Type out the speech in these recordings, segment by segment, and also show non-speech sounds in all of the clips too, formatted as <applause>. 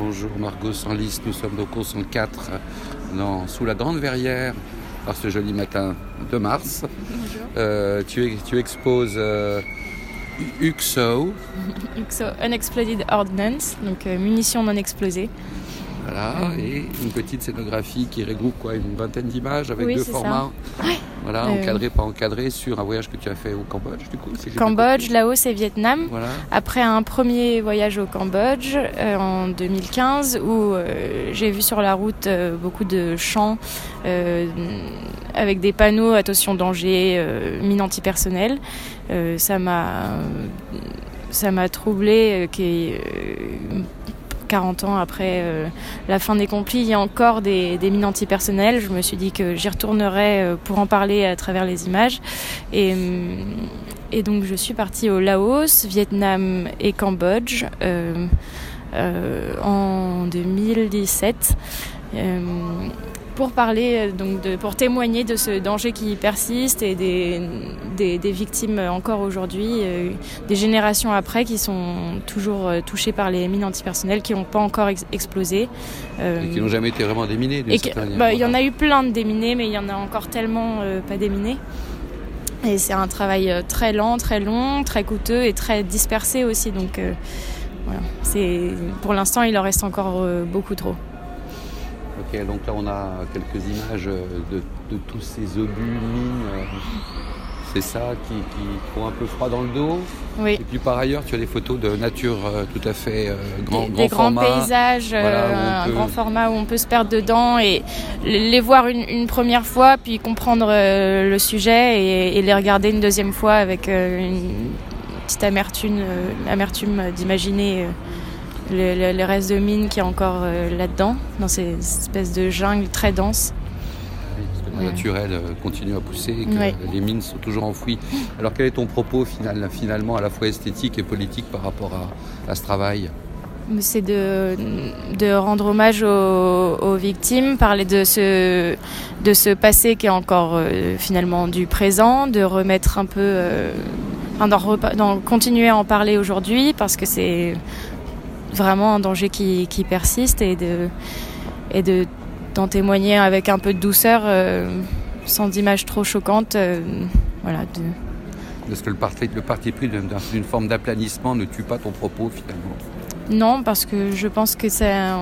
Bonjour Margot Sanlis, nous sommes donc au 104 dans, sous la Grande Verrière par ce joli matin de mars. Euh, tu, tu, exposes euh, UXO. <laughs> UXO, Unexploded Ordnance, donc euh, munitions non explosées. Voilà, et une petite scénographie qui regroupe quoi, une vingtaine d'images avec deux formats. Voilà, euh, encadré, pas encadré, sur un voyage que tu as fait au Cambodge, du coup. Cambodge, Laos et Vietnam. Après un premier voyage au Cambodge euh, en 2015, où euh, j'ai vu sur la route beaucoup de champs avec des panneaux attention danger, mine antipersonnelle. ça m'a ça m'a troublé qui 40 ans après euh, la fin des conflits, il y a encore des, mines antipersonnelles. Je me suis dit que j'y retournerais euh, pour en parler à travers les images. Euh, et donc je suis partie au Laos, Vietnam et Cambodge en 2017 pour parler, euh, donc de, pour témoigner de ce danger qui persiste et des, des, victimes encore aujourd'hui, euh, des générations après qui sont toujours euh, touchées par les mines antipersonnelles qui n'ont pas encore explosé. et qui n'ont jamais été vraiment déminées. Bah, il y en a eu plein de déminés, mais il y en a encore tellement pas déminés. Et c'est un travail très lent, très long, très coûteux et très dispersé aussi. Donc voilà, c'est pour l'instant il en reste encore beaucoup trop. Ok, donc là on a quelques images de, tous ces obus, mines. Euh, c'est ça qui, font un peu froid dans le dos. Oui. Et puis par ailleurs, tu as des photos de nature euh, tout à fait euh, grand, des, grands paysages, un grand format où on peut se perdre dedans et les voir une, première fois, puis comprendre le sujet et, les regarder une deuxième fois avec une petite amertume, amertume d'imaginer les, restes de mines qui est encore euh, là-dedans, dans ces espèces de jungle très dense. le naturel euh, continue à pousser et que les mines sont toujours enfouies. Alors quel est ton propos final, finalement à la fois esthétique et politique par rapport à, ce travail? C'est de, de, rendre hommage aux, victimes, parler de ce, de ce passé qui est encore euh, finalement du présent, de remettre un peu, euh, d'en continuer à en parler aujourd'hui parce que c'est vraiment un danger qui, persiste et de et de d'en témoigner avec un peu de douceur, euh, sans images trop choquantes. Euh, voilà. De... Est-ce que le parti, le parti pris d'une forme d'aplanissement ne tue pas ton propos finalement Non, parce que je pense que ça,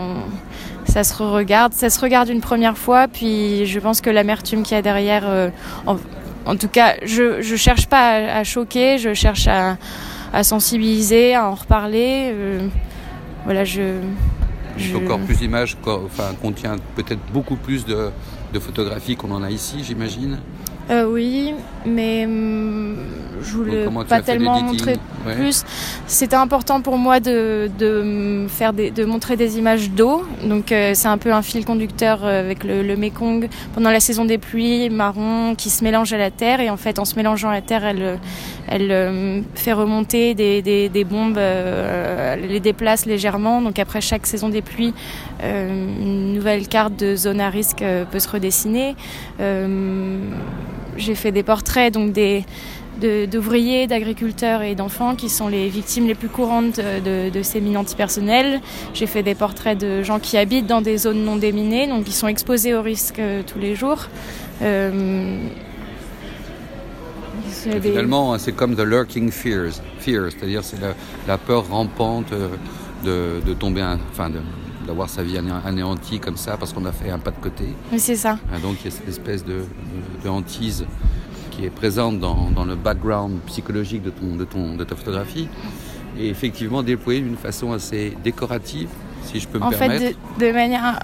ça se regarde, ça se regarde une première fois, puis je pense que l'amertume qu'il y a derrière, euh, en, tout cas, je ne cherche pas à, choquer, je cherche à, à, sensibiliser, à en reparler voilà, je. Encore plus d'images, enfin, contient peut-être beaucoup plus de, de photographies qu'on en a ici, j'imagine. Euh, oui, mais hum, je voulais pas tellement montrer plus. C'était important pour moi de, de, faire des, de montrer des images d'eau. Donc euh, c'est un peu un fil conducteur euh, avec le, le, Mekong pendant la saison des pluies marron qui se mélange à la terre et en fait en se mélangeant à la terre, elle, elle fait remonter des, des, bombes, elle les déplace légèrement. Donc après chaque saison des pluies, une nouvelle carte de zone à risque peut se redessiner j'ai fait des portraits donc des d'ouvriers, d'agriculteurs et d'enfants qui sont les victimes les plus courantes de, ces mines antipersonnelles. J'ai fait des portraits de gens qui habitent dans des zones non déminées, donc qui sont exposés au risque euh, tous les jours. Euh, finalement, c'est comme the lurking fears, fears c'est-à-dire c'est la, peur rampante euh, de, tomber, enfin d'avoir sa vie anéantie comme ça parce qu'on a fait un pas de côté. Oui, c'est ça. Ah, donc il y a cette espèce de, de, hantise qui est présente dans, dans, le background psychologique de, ton, de, ton, de ta photographie et effectivement déployée d'une façon assez décorative si je peux me en permettre. En fait, de, manière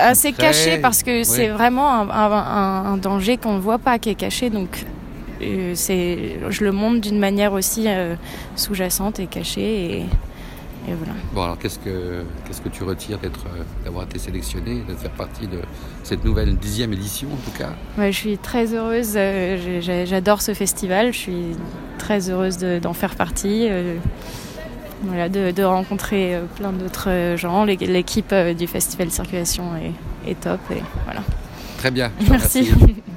assez cachée parce que c'est vraiment un, un, un, danger qu'on ne voit pas qui est caché. Donc, euh, je le montre d'une manière aussi euh, sous-jacente et cachée. Et, Bon, alors qu'est-ce que, qu'est-ce que tu retires d'être, euh, d'avoir été sélectionné, de faire partie de cette nouvelle dixième édition en tout cas? Je suis très heureuse, j'adore ce festival, je suis très heureuse d'en faire partie. Voilà, de, rencontrer plein d'autres gens. L'équipe du festival Circulation est, est top. Et voilà. Très bien. Merci. <laughs>